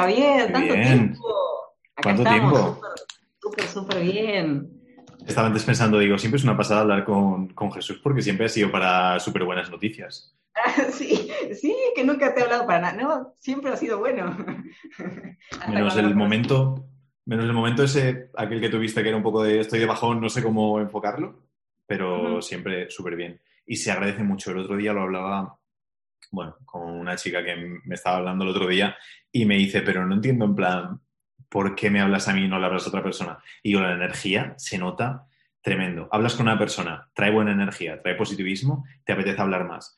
Javier, tanto tiempo. ¿Cuánto tiempo? Súper, súper bien. Estaba antes pensando, digo, siempre es una pasada hablar con, con Jesús porque siempre ha sido para súper buenas noticias. sí, sí, que nunca te he hablado para nada. No, siempre ha sido bueno. menos el momento, menos el momento ese, aquel que tuviste que era un poco de estoy de bajón, no sé cómo enfocarlo, pero siempre súper bien. Y se agradece mucho. El otro día lo hablaba, bueno, con una chica que me estaba hablando el otro día y me dice, pero no entiendo en plan, ¿por qué me hablas a mí y no le hablas a otra persona? Y yo, la energía se nota tremendo. Hablas con una persona, trae buena energía, trae positivismo, te apetece hablar más.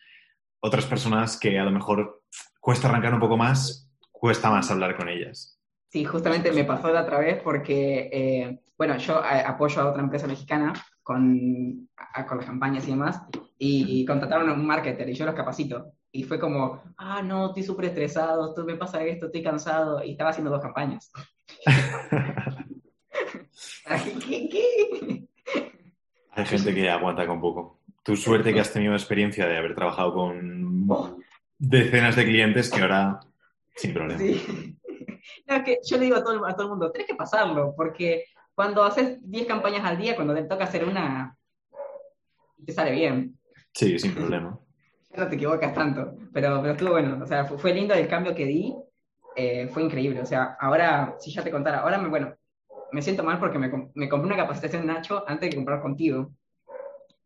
Otras personas que a lo mejor cuesta arrancar un poco más, cuesta más hablar con ellas. Sí, justamente me pasó la otra vez porque, eh, bueno, yo eh, apoyo a otra empresa mexicana con, con las campañas y demás, y contrataron a un marketer y yo los capacito. Y fue como, ah, no, estoy súper estresado, esto me pasa esto, estoy cansado, y estaba haciendo dos campañas. Hay gente que aguanta con poco. Tu suerte que has tenido experiencia de haber trabajado con decenas de clientes que ahora sin problema. Sí. que yo le digo a todo, a todo el mundo, tienes que pasarlo, porque cuando haces 10 campañas al día, cuando te toca hacer una, te sale bien. Sí, sin problema. No te equivocas tanto, pero, pero estuvo bueno, o sea, fue, lindo el cambio que di, eh, fue increíble, o sea, ahora, si ya te contara, ahora me, bueno, me siento mal porque me, me compré una capacitación Nacho antes de comprar contigo.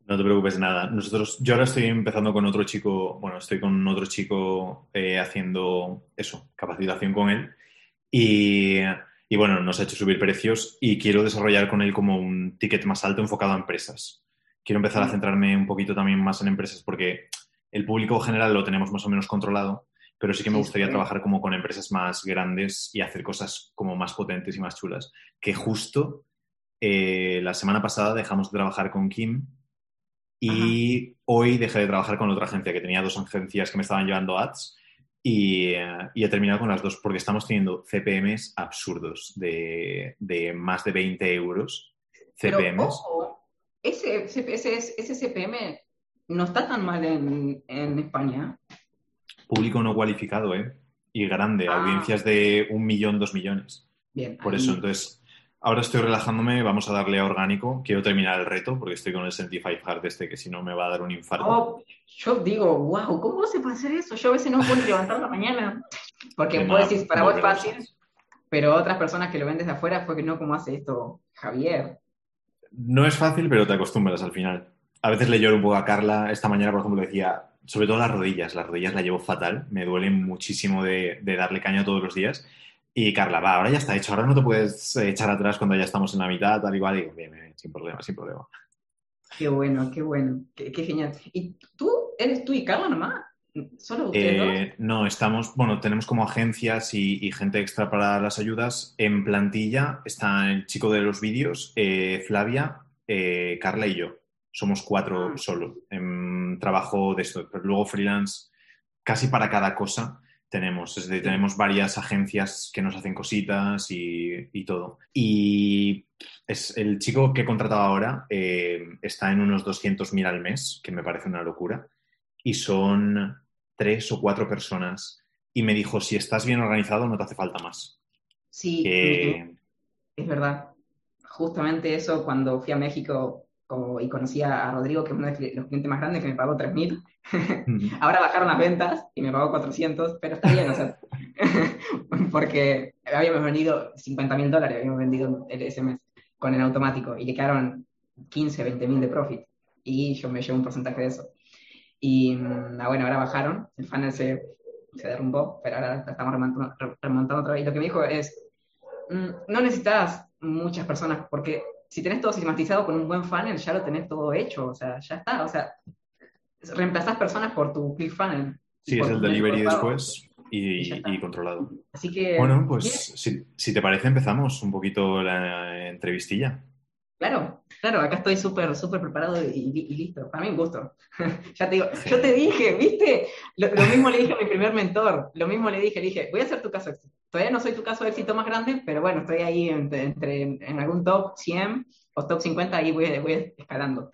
No te preocupes nada. Nosotros, yo ahora estoy empezando con otro chico, bueno, estoy con otro chico eh, haciendo eso, capacitación con él. Y, y, bueno, nos ha hecho subir precios y quiero desarrollar con él como un ticket más alto enfocado a empresas. Quiero empezar a mm. centrarme un poquito también más en empresas porque el público general lo tenemos más o menos controlado, pero sí que me gustaría trabajar como con empresas más grandes y hacer cosas como más potentes y más chulas. Que justo eh, la semana pasada dejamos de trabajar con Kim y hoy dejé de trabajar con otra agencia, que tenía dos agencias que me estaban llevando ads. Y, eh, he terminado con las dos porque estamos teniendo CPMs absurdos de, más de 20 euros. CPMs. ese, ese, CPM no está tan mal en, España. Público no cualificado, ¿eh? Y grande, ah. audiencias de un millón, dos millones. Bien. Por eso, entonces, Ahora estoy relajándome, vamos a darle a orgánico. Quiero terminar el reto porque estoy con el 75 Hard este que si no me va a dar un infarto. Oh, yo digo, wow, ¿cómo se puede hacer eso? Yo a veces no puedo levantar la mañana. Porque puedes decir, para vos es fácil, pero otras personas que lo ven desde afuera fue que no, ¿cómo hace esto Javier? No es fácil, pero te acostumbras al final. A veces le lloro un poco a Carla. Esta mañana, por ejemplo, decía, sobre todo las rodillas. Las rodillas las llevo fatal. Me duelen muchísimo de, de darle caña todos los días. Y Carla, va, ahora ya está hecho, ahora no te puedes echar atrás cuando ya estamos en la mitad, tal y cual. Digo, bien, bien, sin problema, sin problema. Qué bueno, qué bueno, qué, genial. ¿Y tú, eres tú y Carla nomás? ¿Solo ustedes eh, No, estamos, bueno, tenemos como agencias y, gente extra para las ayudas. En plantilla está el chico de los vídeos, eh, Flavia, eh, Carla y yo. Somos cuatro ah. solo en trabajo de esto. Pero luego freelance casi para cada cosa tenemos. Es decir, tenemos varias agencias que nos hacen cositas y, todo. Y es, el chico que he contratado ahora eh, está en unos 200.000 al mes, que me parece una locura. Y son tres o cuatro personas. Y me dijo, si estás bien organizado, no te hace falta más. Sí, es verdad. Justamente eso, cuando fui a México, y conocí a Rodrigo, que es uno de los clientes más grandes, que me pagó 3.000. Ahora bajaron las ventas y me pagó 400, pero está bien, o sea, porque habíamos vendido 50.000 dólares, habíamos vendido ese mes con el automático y le quedaron 15, 20.000 de profit. Y yo me llevo un porcentaje de eso. Y mm, ah, bueno, ahora bajaron, el funnel se, se derrumbó, pero ahora estamos remontando, remontando otra vez. Y lo que me dijo es, mm, no necesitas muchas personas porque si tenés todo sistematizado con un buen funnel, ya lo tenés todo hecho, o sea, ya está, o sea, reemplazás personas por tu funnel. Sí, es el delivery después y, controlado. Así que... Bueno, pues si, te parece empezamos un poquito la entrevistilla. Claro, claro, acá estoy súper, súper preparado y, listo. Para mí un gusto. ya te digo, yo te dije, ¿viste? Lo, mismo le dije a mi primer mentor, lo mismo le dije, le dije, voy a hacer tu caso. Todavía no soy tu caso de éxito más grande, pero bueno, estoy ahí entre, en algún top 100 o top 50, ahí voy, voy escalando,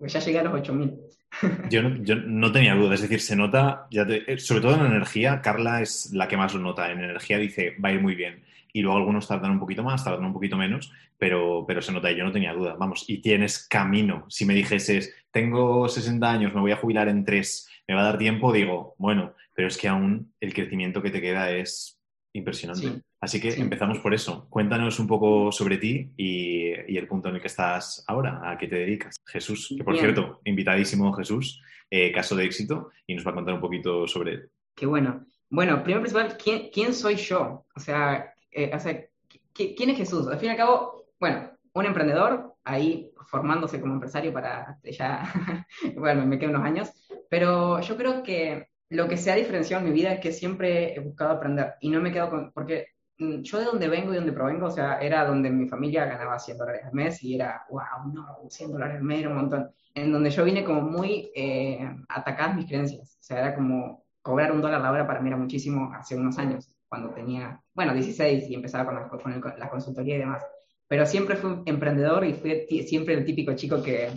ya llegué a los 8000. Yo no, tenía duda, es decir, se nota, eh, sobre todo en energía, Carla es la que más lo nota. En energía dice, va a ir muy bien. Y luego algunos tardan un poquito más, tardan un poquito menos, pero, se nota y yo no tenía duda. Vamos, y tienes camino. Si me dijeses, tengo 60 años, me voy a jubilar en tres, me va a dar tiempo, digo, bueno, pero es que aún el crecimiento que te queda es impresionante. Así que empezamos por eso. Cuéntanos un poco sobre ti y, el punto en el que estás ahora, a qué te dedicas. Jesús, que por cierto, invitadísimo Jesús, eh, caso de éxito, y nos va a contar un poquito sobre él. Qué bueno. Bueno, primero principal, ¿quién, soy yo? O sea, eh, o sea ¿quién es Jesús? Al fin y al cabo, bueno, un emprendedor, ahí formándose como empresario para ya, bueno, me quedan unos años, pero yo creo que lo que se ha diferenciado en mi vida es que siempre he buscado aprender y no me quedo con, porque Mm, yo de donde vengo y donde provengo, o sea, era donde mi familia ganaba 100 dólares al mes y era, wow, no, 100 dólares al mes era un montón. En donde yo vine como muy eh, atacadas mis creencias, o sea, era como cobrar un dólar la hora para mí era muchísimo hace unos años, cuando tenía, bueno, 16 y empezaba con la, con la consultoría y demás. Pero siempre fui emprendedor y fui siempre el típico chico que,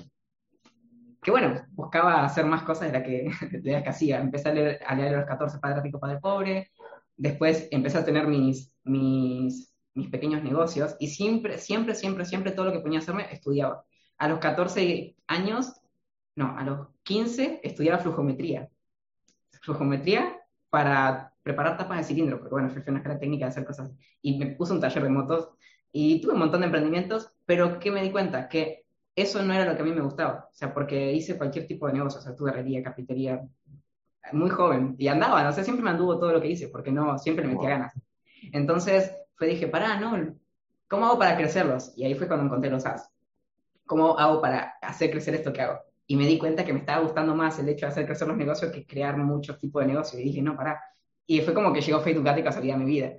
que bueno, buscaba hacer más cosas de las que, de las que hacía. Empecé a leer, a leer los 14 Padre Rico, Padre Pobre, Después empecé a tener mis, mis, mis pequeños negocios y siempre, siempre, siempre, siempre todo lo que ponía a hacerme estudiaba. A los 14 años, no, a los 15 estudiaba flujometría. Flujometría para preparar tapas de cilindro, porque bueno, fue una escuela técnica de hacer cosas. Y me puse un taller de motos y tuve un montón de emprendimientos, pero ¿qué me di cuenta? Que eso no era lo que a mí me gustaba. O sea, porque hice cualquier tipo de negocio, o sea, tuve herrería, cafetería, muy joven y andaba, no sé, siempre me anduvo todo lo que hice, porque no, siempre le metía ganas. Entonces, fue dije, pará, no, ¿cómo hago para crecerlos? Y ahí fue cuando encontré los as. ¿Cómo hago para hacer crecer esto que hago? Y me di cuenta que me estaba gustando más el hecho de hacer crecer los negocios que crear muchos tipos de negocios. Y dije, no, pará. Y fue como que llegó Facebook y casualidad a mi vida.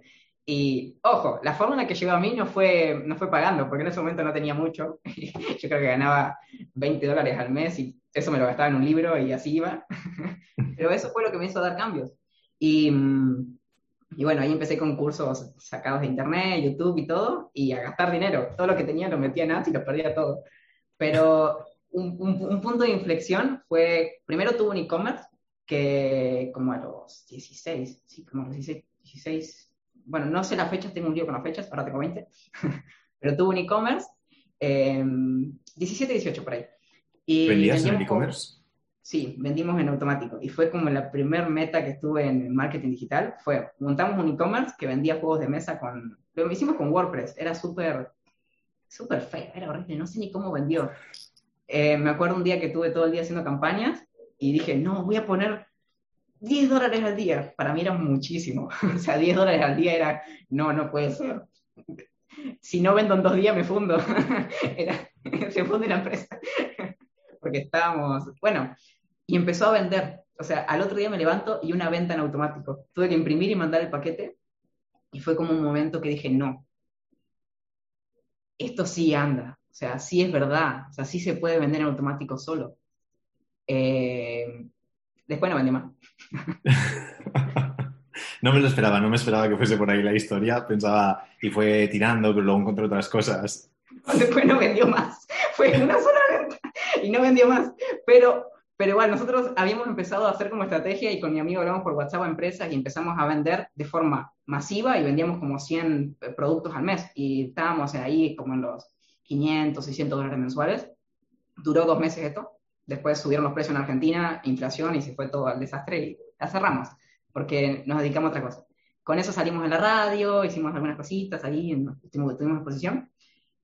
Y ojo, la forma en la que llegó a mí no fue, no fue pagando, porque en ese momento no tenía mucho. Yo creo que ganaba 20 dólares al mes y eso me lo gastaba en un libro y así iba. Pero eso fue lo que me hizo dar cambios. Y, mm, y bueno, ahí empecé con cursos sacados de internet, YouTube y todo, y a gastar dinero. Todo lo que tenía lo metía en ads y lo perdía todo. Pero un, un, punto de inflexión fue, primero tuve un e-commerce que como a los 16, sí, como a los 16, 16 bueno, no sé las fechas, tengo un lío con las fechas, ahora tengo 20, pero tuve un e-commerce, 17, 18 por ahí. Y ¿Vendías en e-commerce? Sí, vendimos en automático. Y fue como la primer meta que estuve en marketing digital. Fue, montamos un e-commerce que vendía juegos de mesa con... Lo hicimos con WordPress. Era súper, súper feo. Era horrible. No sé ni cómo vendió. Eh, me acuerdo un día que tuve todo el día haciendo campañas y dije, no, voy a poner 10 dólares al día. Para mí era muchísimo. o sea, 10 dólares al día era, no, no puede ser. Si no vendo en dos días me fundo. se funde la empresa porque estábamos, bueno, y empezó a vender. O sea, al otro día me levanto y una venta en automático. Tuve que imprimir y mandar el paquete y fue como un momento que dije, no, esto sí anda, o sea, sí es verdad, o sea, sí se puede vender en automático solo. Eh, después no vendí más. no me lo esperaba, no me esperaba que fuese por ahí la historia. Pensaba, y fue tirando, pero luego encontré otras cosas. Después no vendió más. Fue una sola y no vendió más. Pero, pero igual, nosotros habíamos empezado a hacer como estrategia y con mi amigo hablamos por WhatsApp a empresas y empezamos a vender de forma masiva y vendíamos como 100 eh, productos al mes y estábamos ahí como en los 500, 600 dólares mensuales. Duró dos meses esto. Después subieron los precios en Argentina, inflación y se fue todo al desastre y la cerramos porque nos dedicamos a otra cosa. Con eso salimos en la radio, hicimos algunas cositas ahí, tuvimos, tuvimos exposición,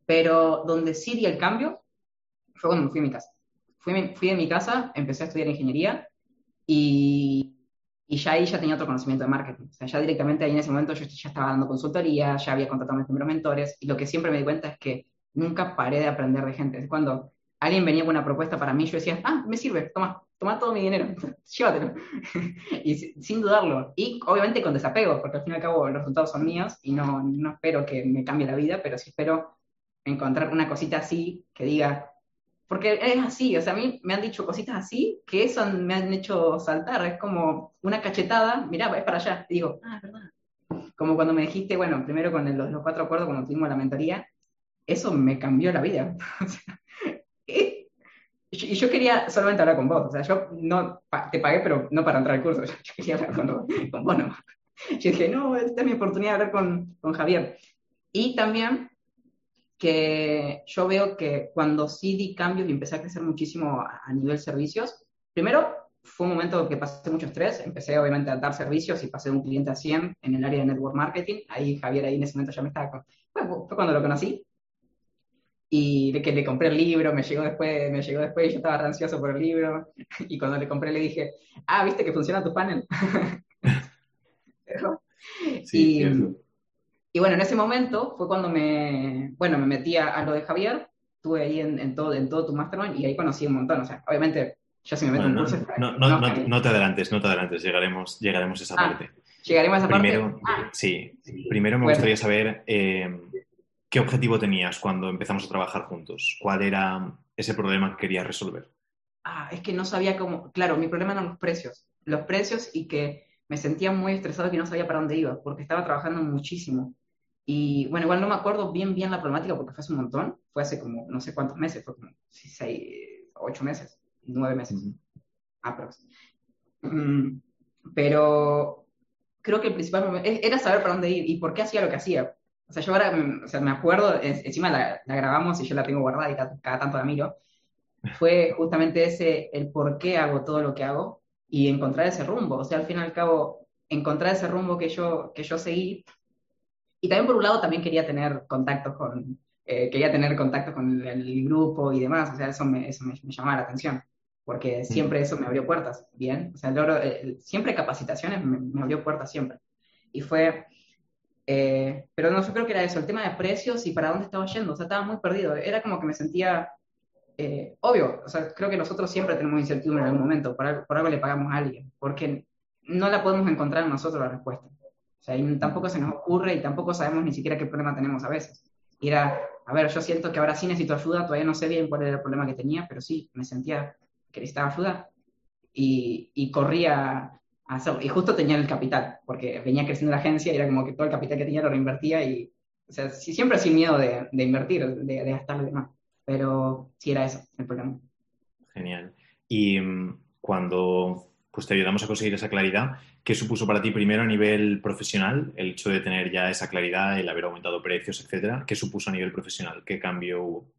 pero donde sí di el cambio fue cuando me fui a mi casa. Fui, fui de mi casa, empecé a estudiar ingeniería y, y, ya ahí ya tenía otro conocimiento de marketing. O sea, ya directamente ahí en ese momento yo ya estaba dando consultoría, ya había contratado a mis primeros mentores y lo que siempre me di cuenta es que nunca paré de aprender de gente. Cuando alguien venía con una propuesta para mí, yo decía, ah, me sirve, toma, toma todo mi dinero, llévatelo. y sin dudarlo. Y obviamente con desapego, porque al fin y al cabo los resultados son míos y no, no espero que me cambie la vida, pero sí espero encontrar una cosita así que diga, porque es así, o sea, a mí me han dicho cositas así que eso me han hecho saltar. Es como una cachetada, mirá, es para allá. Y digo, ah, es verdad. Como cuando me dijiste, bueno, primero con los, cuatro acuerdos, cuando tuvimos la mentoría, eso me cambió la vida. y yo quería solamente hablar con vos, o sea, yo no te pagué, pero no para entrar al curso, yo quería hablar con, con vos no. Yo dije, no, esta es mi oportunidad de hablar con, con Javier. Y también que yo veo que cuando sí di cambios y empecé a crecer muchísimo a, nivel servicios, primero fue un momento que pasé mucho estrés, empecé obviamente a dar servicios y pasé de un cliente a 100 en el área de network marketing, ahí Javier ahí en ese momento ya me estaba, fue, fue cuando lo conocí, y de que le compré el libro, me llegó después, me llegó después y yo estaba ansioso por el libro, y cuando le compré le dije, ah, ¿viste que funciona tu panel? sí, y, y, bueno, en ese momento fue cuando me, bueno, me metí a, lo de Javier, estuve ahí en, en, todo, en todo tu mastermind y ahí conocí un montón, o sea, obviamente yo si me meto en cursos... No, no, no, no, te adelantes, no te adelantes, llegaremos, llegaremos a esa ah, parte. Llegaremos a esa primero, parte. Ah. Sí, primero me bueno. gustaría saber... Eh, ¿Qué objetivo tenías cuando empezamos a trabajar juntos? ¿Cuál era ese problema que querías resolver? Ah, es que no sabía cómo. Claro, mi problema eran los precios. Los precios y que me sentía muy estresado y que no sabía para dónde iba, porque estaba trabajando muchísimo. Y bueno, igual no me acuerdo bien, bien la problemática porque fue hace un montón. Fue hace como no sé cuántos meses, fue como seis, ocho meses, nueve meses. Uh -huh. Mm, pero creo que el principal momento era saber para dónde ir y por qué hacía lo que hacía. O sea, yo ahora, o sea, me acuerdo, encima la, la, grabamos y yo la tengo guardada y cada, cada tanto la miro. Fue justamente ese, el por qué hago todo lo que hago y encontrar ese rumbo. O sea, al fin y al cabo, encontrar ese rumbo que yo, que yo seguí. Y también por un lado también quería tener contacto con, eh, quería tener contacto con el, el, grupo y demás. O sea, eso me, eso me, me llamaba la atención. Porque siempre eso me abrió puertas, ¿bien? O sea, el oro, siempre capacitaciones me, me abrió puertas siempre. Y fue, eh, pero no, yo creo que era eso, el tema de precios y para dónde estaba yendo. O sea, estaba muy perdido. Era como que me sentía, eh, obvio, o sea, creo que nosotros siempre tenemos incertidumbre en algún momento, por algo, por algo, le pagamos a alguien, porque no la podemos encontrar en nosotros la respuesta. O sea, y tampoco se nos ocurre y tampoco sabemos ni siquiera qué problema tenemos a veces. Y era, a ver, yo siento que ahora sí necesito ayuda, todavía no sé bien cuál era el problema que tenía, pero sí, me sentía que necesitaba ayuda. Y, y corría hacerlo. Y justo tenía el capital, porque venía creciendo la agencia y era como que todo el capital que tenía lo reinvertía y, o sea, sí, siempre sin miedo de, de invertir, de, de gastar demás. Pero sí era eso el problema. Genial. Y um, cuando pues te ayudamos a conseguir esa claridad, ¿qué supuso para ti primero a nivel profesional el hecho de tener ya esa claridad, el haber aumentado precios, etcétera? ¿Qué supuso a nivel profesional? ¿Qué cambio hubo?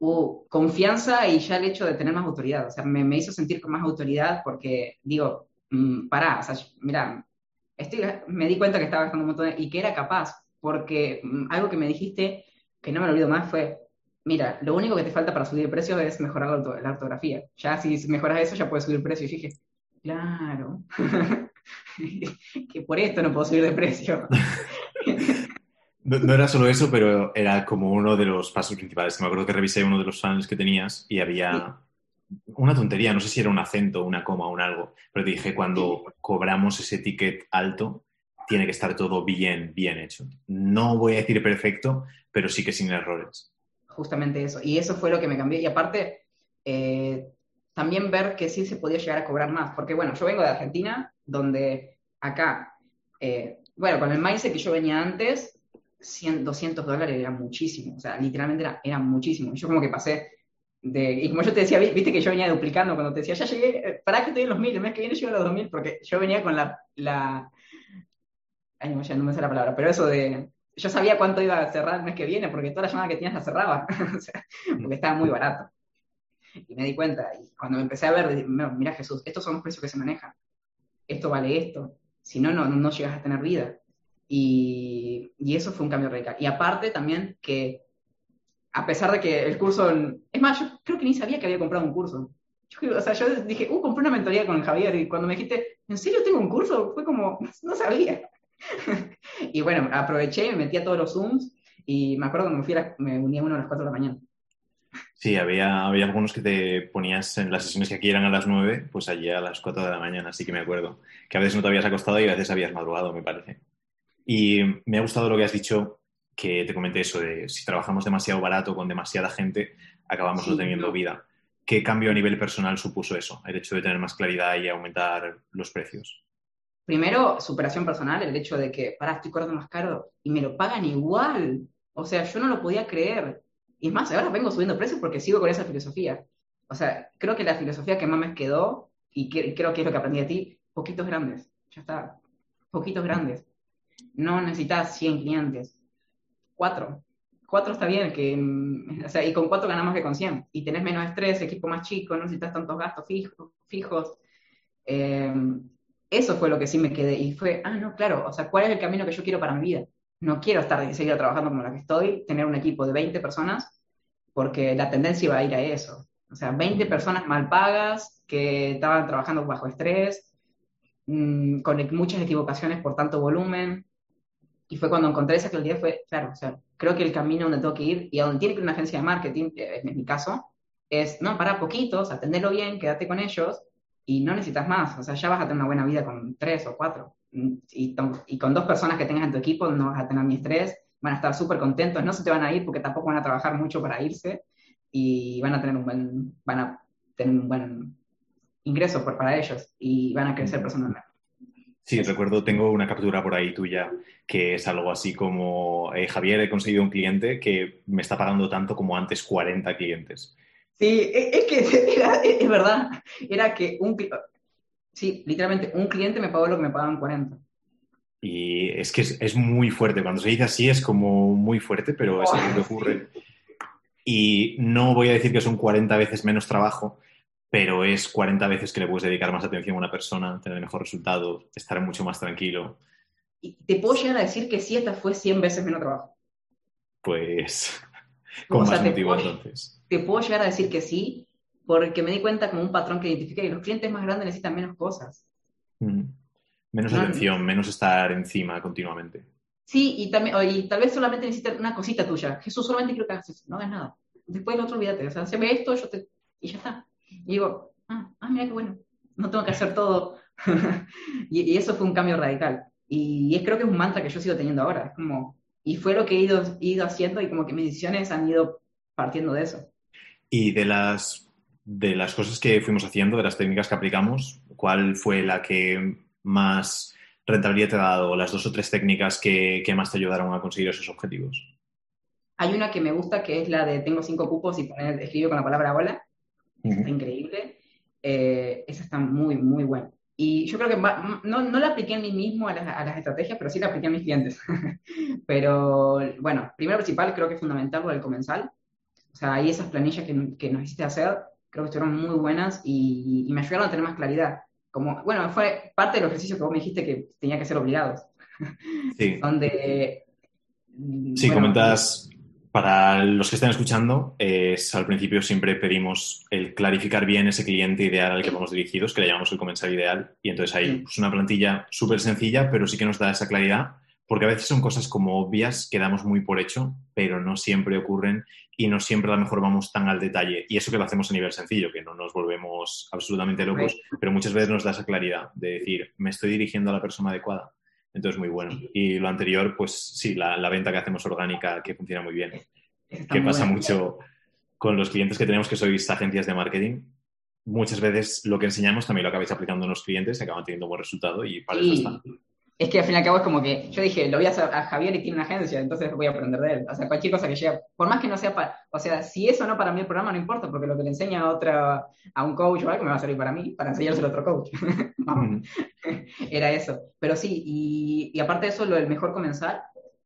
Uh, confianza y ya el hecho de tener más autoridad. O sea, me, me hizo sentir con más autoridad porque, digo, mmm, pará, o sea, mira, estoy, me di cuenta que estaba gastando un montón de, y que era capaz, porque mmm, algo que me dijiste, que no me lo olvido más, fue, mira, lo único que te falta para subir el precio es mejorar la, la ortografía. Ya si mejoras eso, ya puedes subir el precio. Y dije, claro, que por esto no puedo subir de precio. No, no, era solo eso, pero era como uno de los pasos principales. Me acuerdo que revisé uno de los funnels que tenías y había una tontería, no sé si era un acento, una coma un algo, pero te dije, cuando cobramos ese ticket alto, tiene que estar todo bien, bien hecho. No voy a decir perfecto, pero sí que sin errores. Justamente eso. Y eso fue lo que me cambió. Y aparte, eh, también ver que sí se podía llegar a cobrar más. Porque, bueno, yo vengo de Argentina, donde acá, eh, bueno, con el mindset que yo venía antes, 100, 200 dólares era muchísimo. O sea, literalmente era, era muchísimo. Y yo como que pasé de, y como yo te decía, viste que yo venía duplicando cuando te decía, ya llegué, para que estoy en los mil, el mes que viene llego a los dos mil, porque yo venía con la, la ay, no, ya no me sé la palabra, pero eso de, yo sabía cuánto iba a cerrar el mes que viene, porque toda la llamada que tenías la cerraba, o sea, porque estaba muy barato. Y me di cuenta, y cuando me empecé a ver, mira Jesús, estos son los precios que se manejan, esto vale esto, si no, no, no llegas a tener vida. Y, y eso fue un cambio radical. Y aparte también que a pesar de que el curso, es más, yo creo que ni sabía que había comprado un curso. Yo, o sea, yo dije, uh, compré una mentoría con Javier y cuando me dijiste, ¿en serio tengo un curso? Fue como, no sabía. y bueno, aproveché, me metí a todos los Zooms y me acuerdo cuando me fui a la, me uní a uno a las 4 de la mañana. Sí, había, había algunos que te ponías en las sesiones que aquí eran a las 9, pues allí a las 4 de la mañana, así que me acuerdo. Que a veces no te habías acostado y a veces habías madrugado, me parece. Y me ha gustado lo que has dicho que te comenté eso de si trabajamos demasiado barato con demasiada gente, acabamos sí, no teniendo vida. ¿Qué cambio a nivel personal supuso eso, el hecho de tener más claridad y aumentar los precios? Primero, superación personal, el hecho de que, para, estoy cobrando más caro y me lo pagan igual. O sea, yo no lo podía creer. Y es más, ahora vengo subiendo precios porque sigo con esa filosofía. O sea, creo que la filosofía que más me quedó, y creo que es lo que aprendí de ti, poquitos grandes. Ya está. Poquitos grandes. No necesitas 100 clientes. Cuatro. Cuatro está bien, que, mm, o sea, y con cuatro ganamos que con 100. Y tenés menos estrés, equipo más chico, no necesitas tantos gastos fijos. fijos. Eh, eso fue lo que sí me quedé. Y fue, ah, no, claro, o sea, ¿cuál es el camino que yo quiero para mi vida? No quiero estar seguir trabajando como la que estoy, tener un equipo de 20 personas, porque la tendencia va a ir a eso. O sea, 20 personas mal pagas que estaban trabajando bajo estrés, mm, con muchas equivocaciones por tanto volumen. Y fue cuando encontré esa claridad, fue, claro, o sea, creo que el camino donde tengo que ir y a donde tiene que ir una agencia de marketing, en mi caso, es, no, para poquitos, atenderlo bien, quédate con ellos y no necesitas más. O sea, ya vas a tener una buena vida con tres o cuatro. Y, y con dos personas que tengas en tu equipo no vas a tener ni estrés, van a estar súper contentos, no se te van a ir porque tampoco van a trabajar mucho para irse y van a tener un buen, van a tener un buen ingreso por, para ellos y van a crecer personalmente. Sí, recuerdo, tengo una captura por ahí tuya que es algo así como, eh, Javier, he conseguido un cliente que me está pagando tanto como antes 40 clientes. Sí, e, es que era, es verdad, era que un, sí, literalmente un cliente me pagó lo que me pagaban 40. Y es que es, muy fuerte, cuando se dice así es como muy fuerte, pero es algo que ocurre. Y no voy a decir que son 40 veces menos trabajo, pero es 40 veces que le puedes dedicar más atención a una persona, tener mejor resultado, estar mucho más tranquilo. Y te puedo llegar a decir que si esta fue 100 veces menos trabajo. Pues, con más motivo entonces. Te puedo llegar a decir que sí, porque me di cuenta como un patrón que identifica que los clientes más grandes necesitan menos cosas. Menos atención, menos estar encima continuamente. Sí, y, también, y tal vez solamente necesitan una cosita tuya. Jesús, solamente quiero que hagas no hagas nada. Después el otro olvídate. O sea, se ve esto, yo te... y ya está. Y digo, ah, ah, mira qué bueno, no tengo que hacer todo. y, eso fue un cambio radical. Y es, creo que es un mantra que yo sigo teniendo ahora. Es como, y fue lo que he ido, ido haciendo y como que mis decisiones han ido partiendo de eso. Y de las, de las cosas que fuimos haciendo, de las técnicas que aplicamos, ¿cuál fue la que más rentabilidad te ha dado? ¿Las dos o tres técnicas que, que más te ayudaron a conseguir esos objetivos? Hay una que me gusta que es la de tengo cinco cupos y poner, escribo con la palabra hola está increíble. Eh, esa está muy, muy buena. Y yo creo que no, no la apliqué en mí mismo a las, a las estrategias, pero sí la apliqué a mis clientes. pero bueno, primero principal, creo que es fundamental lo del comensal. O sea, ahí esas planillas que, que nos hiciste hacer, creo que estuvieron muy buenas y, y, me ayudaron a tener más claridad. Como, bueno, fue parte del ejercicio que vos me dijiste que tenía que ser obligados. Sí. Donde. Sí, comentas para los que estén escuchando, es, al principio siempre pedimos el clarificar bien ese cliente ideal al que vamos dirigidos, que le llamamos el comensal ideal, y entonces hay pues, una plantilla súper sencilla, pero sí que nos da esa claridad, porque a veces son cosas como obvias que damos muy por hecho, pero no siempre ocurren y no siempre a lo mejor vamos tan al detalle. Y eso que lo hacemos a nivel sencillo, que no nos volvemos absolutamente locos, pero muchas veces nos da esa claridad de decir, me estoy dirigiendo a la persona adecuada. Entonces, muy bueno. Y lo anterior, pues sí, la, venta que hacemos orgánica, que funciona muy bien. que pasa mucho con los clientes que tenemos que sois agencias de marketing. Muchas veces lo que enseñamos también lo acabáis aplicando en los clientes, acaban teniendo buen resultado y para eso está es que al fin y al cabo es como que yo dije, lo voy a hacer a Javier y tiene una agencia, entonces voy a aprender de él. O sea, cualquier cosa que llegue, por más que no sea para, o sea, si eso no para mí el programa no importa, porque lo que le enseña a otra, a un coach o algo me va a servir para mí, para enseñárselo a otro coach. Era eso. Pero sí, y, y, aparte de eso, lo del mejor comenzar,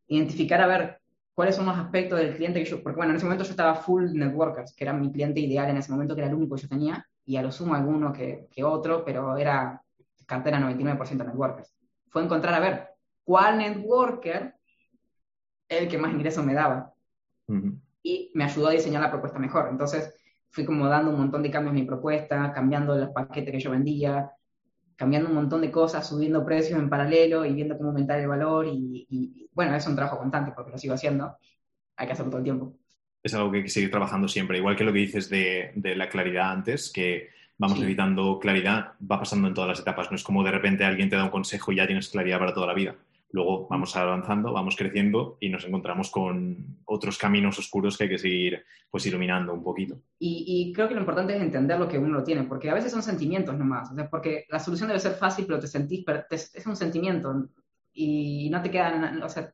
identificar a ver cuáles son los aspectos del cliente que yo, porque bueno, en ese momento yo estaba full networkers, que era mi cliente ideal en ese momento, que era el único que yo tenía, y a lo sumo alguno que, que otro, pero era cartera 99% networkers fue encontrar a ver cuál networker el que más ingresos me daba. Y me ayudó a diseñar la propuesta mejor. Entonces fui como dando un montón de cambios en mi propuesta, cambiando los paquetes que yo vendía, cambiando un montón de cosas, subiendo precios en paralelo y viendo cómo aumentar el valor. Y, bueno, es un trabajo constante porque lo sigo haciendo. Hay que hacerlo todo el tiempo. Es algo que hay que seguir trabajando siempre. Igual que lo que dices de, de la claridad antes, que vamos necesitando claridad, va pasando en todas las etapas. No es como de repente alguien te da un consejo y ya tienes claridad para toda la vida. Luego vamos avanzando, vamos creciendo y nos encontramos con otros caminos oscuros que hay que seguir pues iluminando un poquito. Y, creo que lo importante es entender lo que uno lo tiene, porque a veces son sentimientos nomás. O sea, porque la solución debe ser fácil, pero te sentís, es un sentimiento y no te queda, o sea,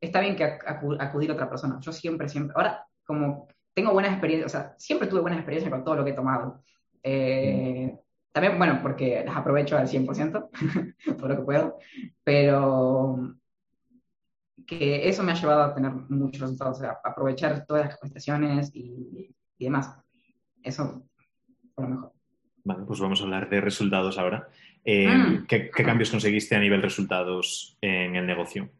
está bien que acudir a otra persona. Yo siempre, siempre, ahora como tengo buenas experiencias, o sea, siempre tuve buenas experiencias con todo lo que he tomado. Eh, también, bueno, porque las aprovecho al 100%, todo lo que puedo, pero que eso me ha llevado a tener muchos resultados, o sea, aprovechar todas las capacitaciones y, y demás. Eso fue lo mejor. Vale, pues vamos a hablar de resultados ahora. Eh, mm. ¿qué, cambios conseguiste a nivel resultados en el negocio?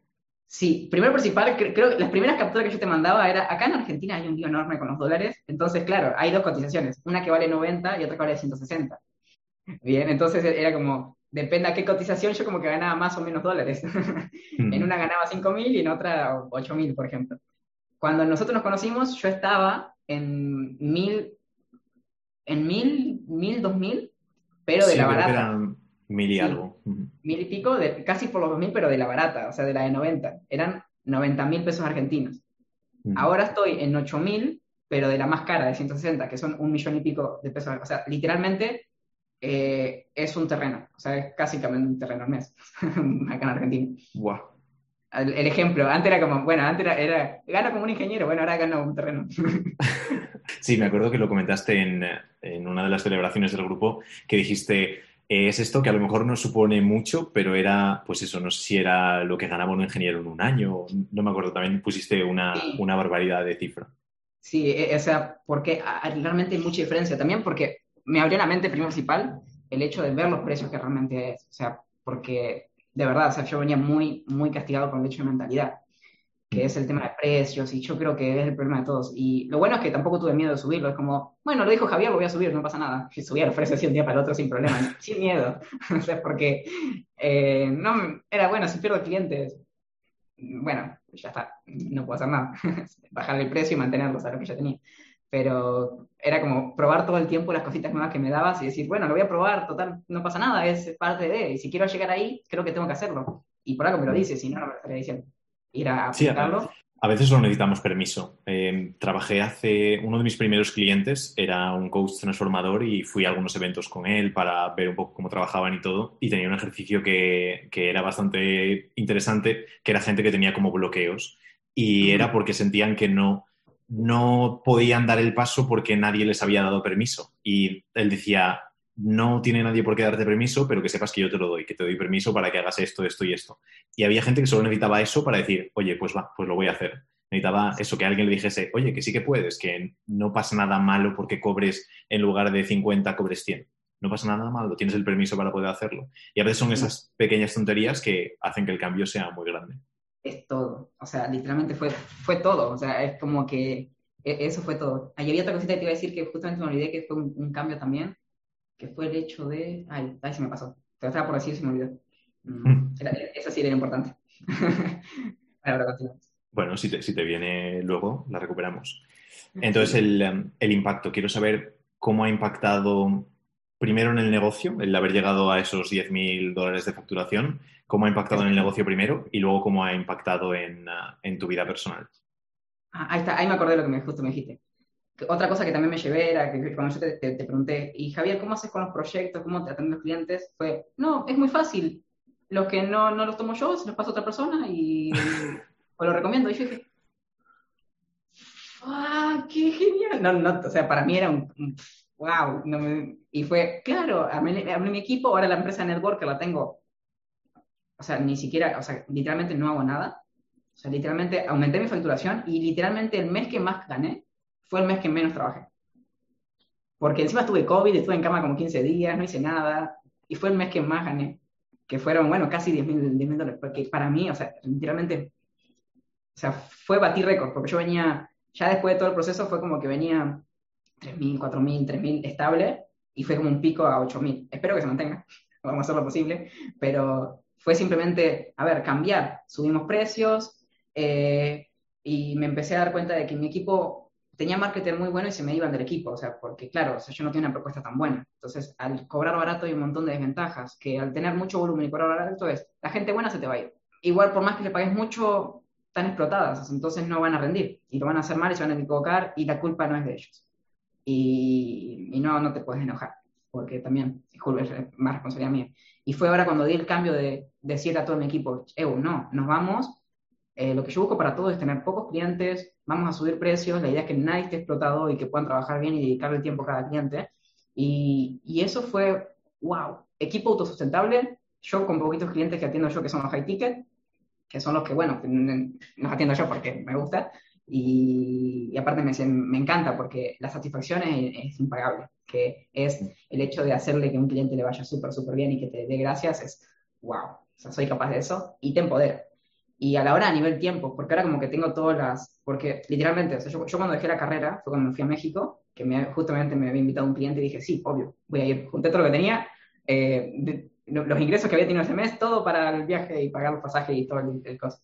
Sí, primero principal, creo que las primeras capturas que yo te mandaba era, acá en Argentina hay un lío enorme con los dólares, entonces claro, hay dos cotizaciones, una que vale 90 y otra que vale 160. Bien, entonces era como, depende a qué cotización, yo como que ganaba más o menos dólares. en una ganaba 5.000 y en otra 8.000, por ejemplo. Cuando nosotros nos conocimos, yo estaba en 1.000, en 1.000, 1.000, 2.000, pero de la barata. Mil y algo. Mil y pico, de, casi por los dos mil, pero de la barata, o sea, de la de 90. Eran 90 mil pesos argentinos. Ahora estoy en 8 mil, pero de la más cara, de 160, que son un millón y pico de pesos. O sea, literalmente eh, es un terreno. O sea, es casi un terreno al mes, acá en Argentina. Wow. El, ejemplo, antes era como, bueno, antes era, era, gano como un ingeniero, bueno, ahora gano un terreno. sí, me acuerdo que lo comentaste en, en una de las celebraciones del grupo, que dijiste, es esto que a lo mejor no supone mucho, pero era, pues eso, no sé si era lo que ganaba un ingeniero en un año, no me acuerdo, también pusiste una, una barbaridad de cifra. Sí, e, o sea, porque realmente hay mucha diferencia también, porque me abrió la mente principal el hecho de ver los precios que realmente es, o sea, porque de verdad, o sea, yo venía muy, muy castigado con el hecho de mentalidad que es el tema de precios, y yo creo que es el problema de todos. Y lo bueno es que tampoco tuve miedo de subirlo, es como, bueno, lo dijo Javier, lo voy a subir, no pasa nada. Y subía el precio así un día para el otro sin problema, sin miedo. o sea, porque eh, no, era bueno, si pierdo clientes, bueno, ya está, no puedo hacer nada. Bajar el precio y mantenerlos a lo que ya tenía. Pero era como probar todo el tiempo las cositas nuevas que me dabas y decir, bueno, lo voy a probar, total, no pasa nada, es parte de, y si quiero llegar ahí, creo que tengo que hacerlo. Y por algo me lo dice, si no, no me lo estaría diciendo ir a sí, a, veces no necesitamos permiso. Eh, trabajé hace, uno de mis primeros clientes era un coach transformador y fui a algunos eventos con él para ver un poco cómo trabajaban y todo. Y tenía un ejercicio que, que era bastante interesante, que era gente que tenía como bloqueos. Y era porque sentían que no, no podían dar el paso porque nadie les había dado permiso. Y él decía, no tiene nadie por qué darte permiso, pero que sepas que yo te lo doy, que te doy permiso para que hagas esto, esto y esto. Y había gente que solo necesitaba eso para decir, oye, pues va, pues lo voy a hacer. Necesitaba eso, que alguien le dijese, oye, que sí que puedes, que no pasa nada malo porque cobres en lugar de 50, cobres 100. No pasa nada malo, tienes el permiso para poder hacerlo. Y a veces son esas pequeñas tonterías que hacen que el cambio sea muy grande. Es todo, o sea, literalmente fue, fue todo, o sea, es como que e, eso fue todo. Ahí había otra cosita que te iba a decir que justamente me olvidé que fue un cambio también, que fue el hecho de... Ay, ahí se me pasó. Te lo estaba por decir, se me olvidó. Mm, esa sí era importante. Ahora continuamos. Bueno, si te, si te viene luego, la recuperamos. Entonces, el, em, el, impacto. Quiero saber cómo ha impactado primero en el negocio, el haber llegado a esos 10.000 dólares de facturación, cómo ha impactado en el negocio primero y luego cómo ha impactado en, ah, en tu vida personal. Ah, ahí está, ahí me acordé de lo que me, justo me dijiste otra cosa que también me llevé era que cuando yo te, te, pregunté, y Javier, ¿cómo haces con los proyectos? ¿Cómo te atienden los clientes? Fue, no, es muy fácil. Los que no, no los tomo yo, se los paso a otra persona y o lo recomiendo. Y yo dije, ¡ah, qué genial! No, no, o sea, para mí era un, wow. y fue, claro, hablé, mi equipo, ahora la empresa Network que la tengo, o sea, ni siquiera, o sea, literalmente no hago nada. O sea, literalmente aumenté mi facturación y literalmente el mes que más gané fue el mes que menos trabajé. Porque encima tuve COVID, estuve en cama como 15 días, no hice nada, y fue el mes que más gané, que fueron, bueno, casi 10 mil dólares, porque para mí, o sea, literalmente, o sea, fue batir récord, porque yo venía, ya después de todo el proceso fue como que venía 3 mil, 4 mil, 3 mil estable, y fue como un pico a 8 mil. Espero que se mantenga, vamos a hacer lo posible, pero fue simplemente, a ver, cambiar, subimos precios, eh, y me empecé a dar cuenta de que mi equipo tenía marketing muy bueno y se me iban del equipo, o sea, porque claro, o sea, yo no tenía una propuesta tan buena. Entonces, al cobrar barato hay un montón de desventajas, que al tener mucho volumen y cobrar barato es, la gente buena se te va a ir. Igual, por más que le pagues mucho, están explotadas, entonces no van a rendir, y lo van a hacer mal y se van a equivocar, y la culpa no es de ellos. Y, y no, no te puedes enojar, porque también, es más responsabilidad mía. Y fue ahora cuando di el cambio de decir a todo mi equipo, Evo, no, nos vamos, eh, lo que yo busco para todo es tener pocos clientes, vamos a subir precios, la idea es que nadie esté explotado y que puedan trabajar bien y dedicarle tiempo a cada cliente. Y, y eso fue, wow, equipo autosustentable, yo con poquitos clientes que atiendo yo que son los high ticket, que son los que, bueno, los atiendo yo porque me gusta, y, aparte me, me, encanta porque la satisfacción es, impagable, que es el hecho de hacerle que un cliente le vaya súper, súper bien y que te dé gracias, es wow, o sea, soy capaz de eso y te empodera. Y a la hora a nivel tiempo, porque ahora como que tengo todas las, porque literalmente, o sea, yo, cuando dejé la carrera, fue cuando me fui a México, que me, justamente me había invitado un cliente y dije, sí, obvio, voy a ir, junté todo lo que tenía, eh, los ingresos que había tenido ese mes, todo para el viaje y pagar los pasajes y todo el, el costo.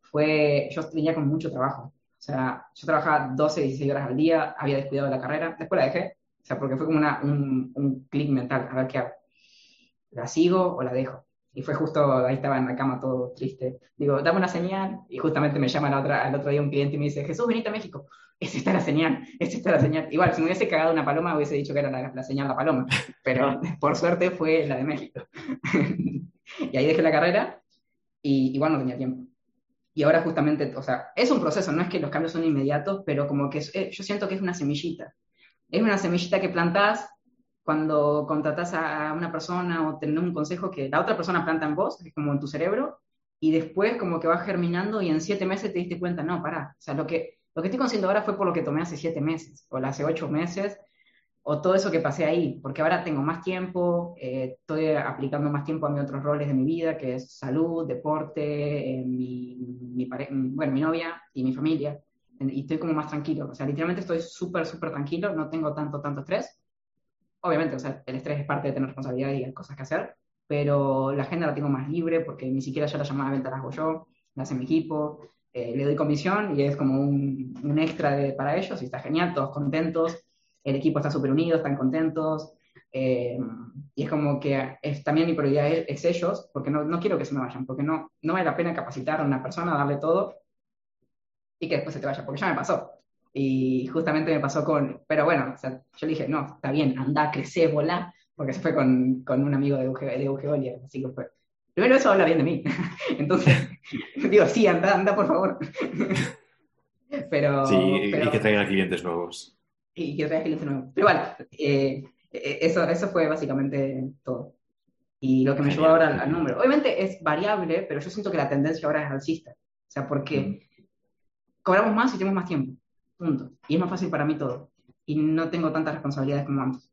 Fue, yo tenía con mucho trabajo, o sea, yo trabajaba 12, 16 horas al día, había descuidado la carrera, después la dejé, o sea, porque fue como una, un, un clic mental, a ver qué hago. ¿La sigo o la dejo? Y fue justo, ahí estaba en la cama todo triste. Digo, dame una señal. Y justamente me llama la otra, al otro día un cliente y me dice, Jesús, venite a México. Esa está la señal, esa está la señal. Igual, si me hubiese cagado una paloma, hubiese dicho que era la, señal la paloma. Pero por suerte fue la de México. y ahí dejé la carrera y igual no tenía tiempo. Y ahora justamente, o sea, es un proceso, no es que los cambios son inmediatos, pero como que eh, yo siento que es una semillita. Es una semillita que plantás cuando contratas a una persona o tenés un consejo que la otra persona planta en vos, como en tu cerebro, y después como que va germinando y en siete meses te diste cuenta, no, para, o sea, lo que, lo que estoy consciendo ahora fue por lo que tomé hace siete meses, o hace ocho meses, o todo eso que pasé ahí, porque ahora tengo más tiempo, eh, estoy aplicando más tiempo a mis otros roles de mi vida, que es salud, deporte, eh, mi, mi bueno, mi novia y mi familia, y estoy como más tranquilo, o sea, literalmente estoy súper, súper tranquilo, no tengo tanto, tanto estrés, obviamente, el estrés es parte de tener responsabilidad y hay cosas que hacer, pero la agenda la tengo más libre porque ni siquiera yo la llamada de venta la hago yo, la hace mi equipo, eh, le doy comisión y es como un, un extra de, para ellos y está genial, todos contentos, el equipo está súper unido, están contentos. Eh, y es como que es, también mi prioridad es, ellos, porque no, no, quiero que se me vayan, porque no, no vale la pena capacitar a una persona, darle todo y que después se te vaya, porque ya me pasó. Y justamente me pasó con, pero bueno, o sea, yo le dije, no, está bien, anda, crece, volá, porque se fue con, con un amigo de UG, de así que fue. Primero eso habla bien de mí. Entonces, digo, sí, anda, anda, por favor. pero, sí, y que traiga clientes nuevos. Y que traiga clientes nuevos. Pero bueno, eh, eh, eso, eso fue básicamente todo. Y lo que me llevó ahora al, número. Obviamente es variable, pero yo siento que la tendencia ahora es alcista. O sea, porque cobramos más y tenemos más tiempo. Punto. Y es más fácil para mí todo. Y no tengo tantas responsabilidades como antes.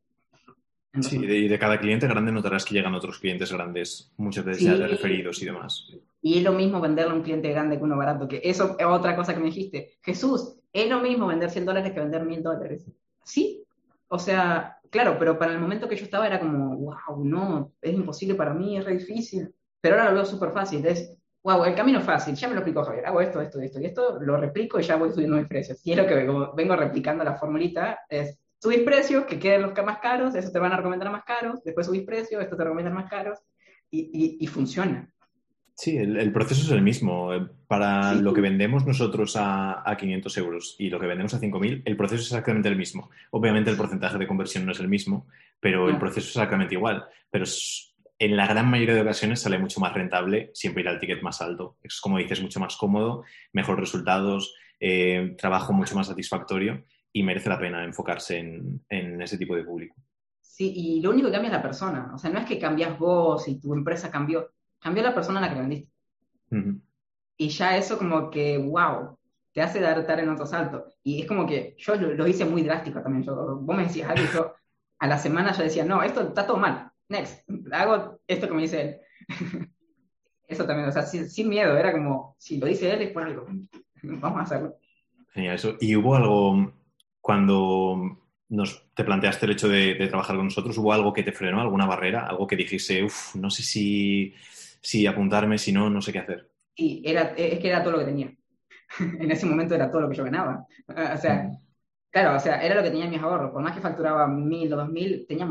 sí, y de, cada cliente grande notarás que llegan otros clientes grandes, muchas veces ya de referidos y demás. Y es lo mismo venderle a un cliente grande que uno barato, que eso es otra cosa que me dijiste. Jesús, es lo mismo vender 100 dólares que vender 1000 dólares. Sí, o sea, claro, pero para el momento que yo estaba era como, wow, no, es imposible para mí, es re difícil. Pero ahora lo veo súper fácil. Es, wow, el camino fácil, ya me lo explicó Javier, hago esto, esto, esto y esto, lo replico y ya voy subiendo mis precios. Y es lo que vengo, replicando la formulita, es subir precios, que queden los más caros, eso te van a recomendar más caros, después subís precios, esto te recomiendan más caros, y, y, funciona. Sí, el, proceso es el mismo. Para lo que vendemos nosotros a, a, 500 euros y lo que vendemos a 5.000, el proceso es exactamente el mismo. Obviamente el porcentaje de conversión no es el mismo, pero el proceso es exactamente igual. Pero es, en la gran mayoría de ocasiones sale mucho más rentable siempre ir al ticket más alto. Es como dices, mucho más cómodo, mejores resultados, eh, trabajo mucho más satisfactorio y merece la pena enfocarse en, ese tipo de público. Sí, y lo único que cambia es la persona. O sea, no es que cambias vos y tu empresa cambió, cambió la persona a la que vendiste. Y ya eso como que, wow, te hace dar en otro salto. Y es como que yo lo, hice muy drástico también. Yo, vos me decías algo y yo a la semana yo decía, no, esto está todo mal next, hago esto que me dice él. eso también, o sea, sin, miedo, era como, si lo dice él es por algo, vamos a hacerlo. Genial, eso. ¿Y hubo algo cuando nos, te planteaste el hecho de, trabajar con nosotros, hubo algo que te frenó, alguna barrera, algo que dijese, uff, no sé si, si apuntarme, si no, no sé qué hacer? Sí, era, es que era todo lo que tenía. en ese momento era todo lo que yo ganaba. O sea, mm. Claro, o sea, era lo que tenía en mis ahorros. Por más que facturaba mil o dos mil, tenía,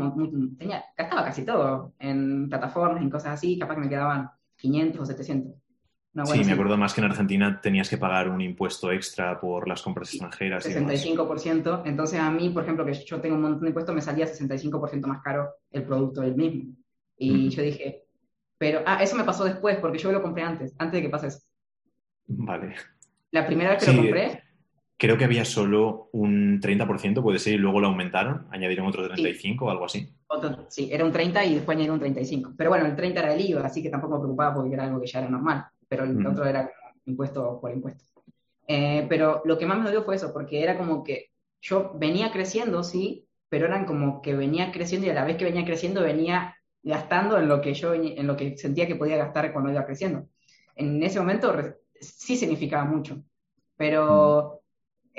tenía, gastaba casi todo en plataformas, en cosas así, capaz que me quedaban 500 o 700. sí, me acuerdo más que en Argentina tenías que pagar un impuesto extra por las compras extranjeras. 65%. entonces a mí, por ejemplo, que yo tengo un montón de impuestos, me salía 65% más caro el producto del mismo. Y yo dije, pero, ah, eso me pasó después, porque yo lo compré antes, antes de que pase eso. Vale. La primera vez que lo compré. Creo que había solo un 30%, puede ser, y luego lo aumentaron, añadieron otro 35 o algo así. sí, era un 30 y después añadieron un 35. Pero bueno, el 30 era el IVA, así que tampoco me preocupaba porque era algo que ya era normal, pero el otro era impuesto por impuesto. Eh, pero lo que más me dolió fue eso, porque era como que yo venía creciendo, sí, pero eran como que venía creciendo y a la vez que venía creciendo venía gastando en lo que yo en lo que sentía que podía gastar cuando iba creciendo. En ese momento sí significaba mucho, pero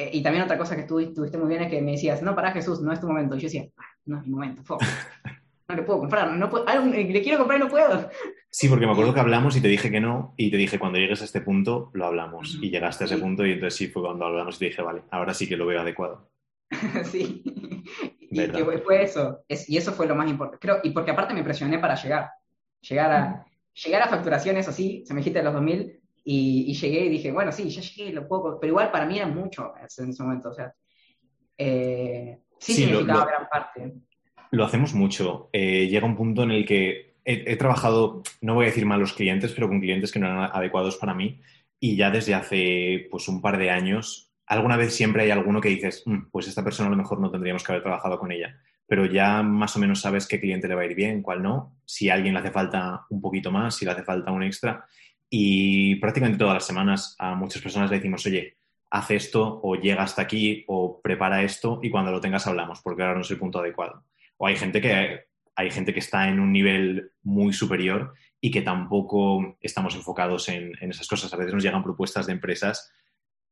eh, y también otra cosa que tú tuviste muy bien es que me decías, no, para Jesús, no es tu momento. Y yo decía, ah, no es mi momento, no le puedo comprar, no puedo, le quiero comprar y no puedo. Sí, porque me acuerdo que hablamos y te dije que no, y te dije, cuando llegues a este punto, lo hablamos. Y llegaste a ese punto, y entonces sí fue cuando hablamos y te dije, vale, ahora sí que lo veo adecuado. sí. Y fue eso. y eso fue lo más importante. Creo, y porque aparte me presioné para llegar. Llegar a, llegar a facturaciones así, se me dijiste los 2000, y, llegué y dije, bueno, sí, ya llegué, lo puedo, pero igual para mí era mucho en ese momento, o sea, eh, sí, significaba gran parte. Lo hacemos mucho. Eh, llega un punto en el que he, trabajado, no voy a decir malos clientes, pero con clientes que no eran adecuados para mí, y ya desde hace pues un par de años, alguna vez siempre hay alguno que dices, mm, pues esta persona a lo mejor no tendríamos que haber trabajado con ella pero ya más o menos sabes qué cliente le va a ir bien, cuál no, si a alguien le hace falta un poquito más, si le hace falta un extra, y prácticamente todas las semanas a muchas personas le decimos, oye, haz esto o llega hasta aquí o prepara esto y cuando lo tengas hablamos porque ahora no es el punto adecuado. O hay gente que, hay gente que está en un nivel muy superior y que tampoco estamos enfocados en, esas cosas. A veces nos llegan propuestas de empresas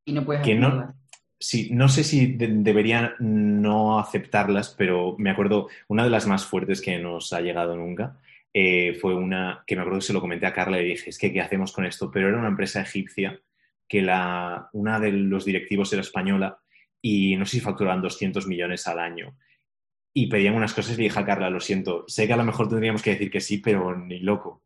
y no puedes que no, sí, no sé si deberían no aceptarlas, pero me acuerdo, una de las más fuertes que nos ha llegado nunca eh, fue una que me acuerdo que se lo comenté a Carla y dije, es que, ¿qué hacemos con esto? Pero era una empresa egipcia que la, una de los directivos era española y no sé si facturaban 200 millones al año. Y pedían unas cosas y le dije a Carla, lo siento, sé que a lo mejor tendríamos que decir que sí, pero ni loco.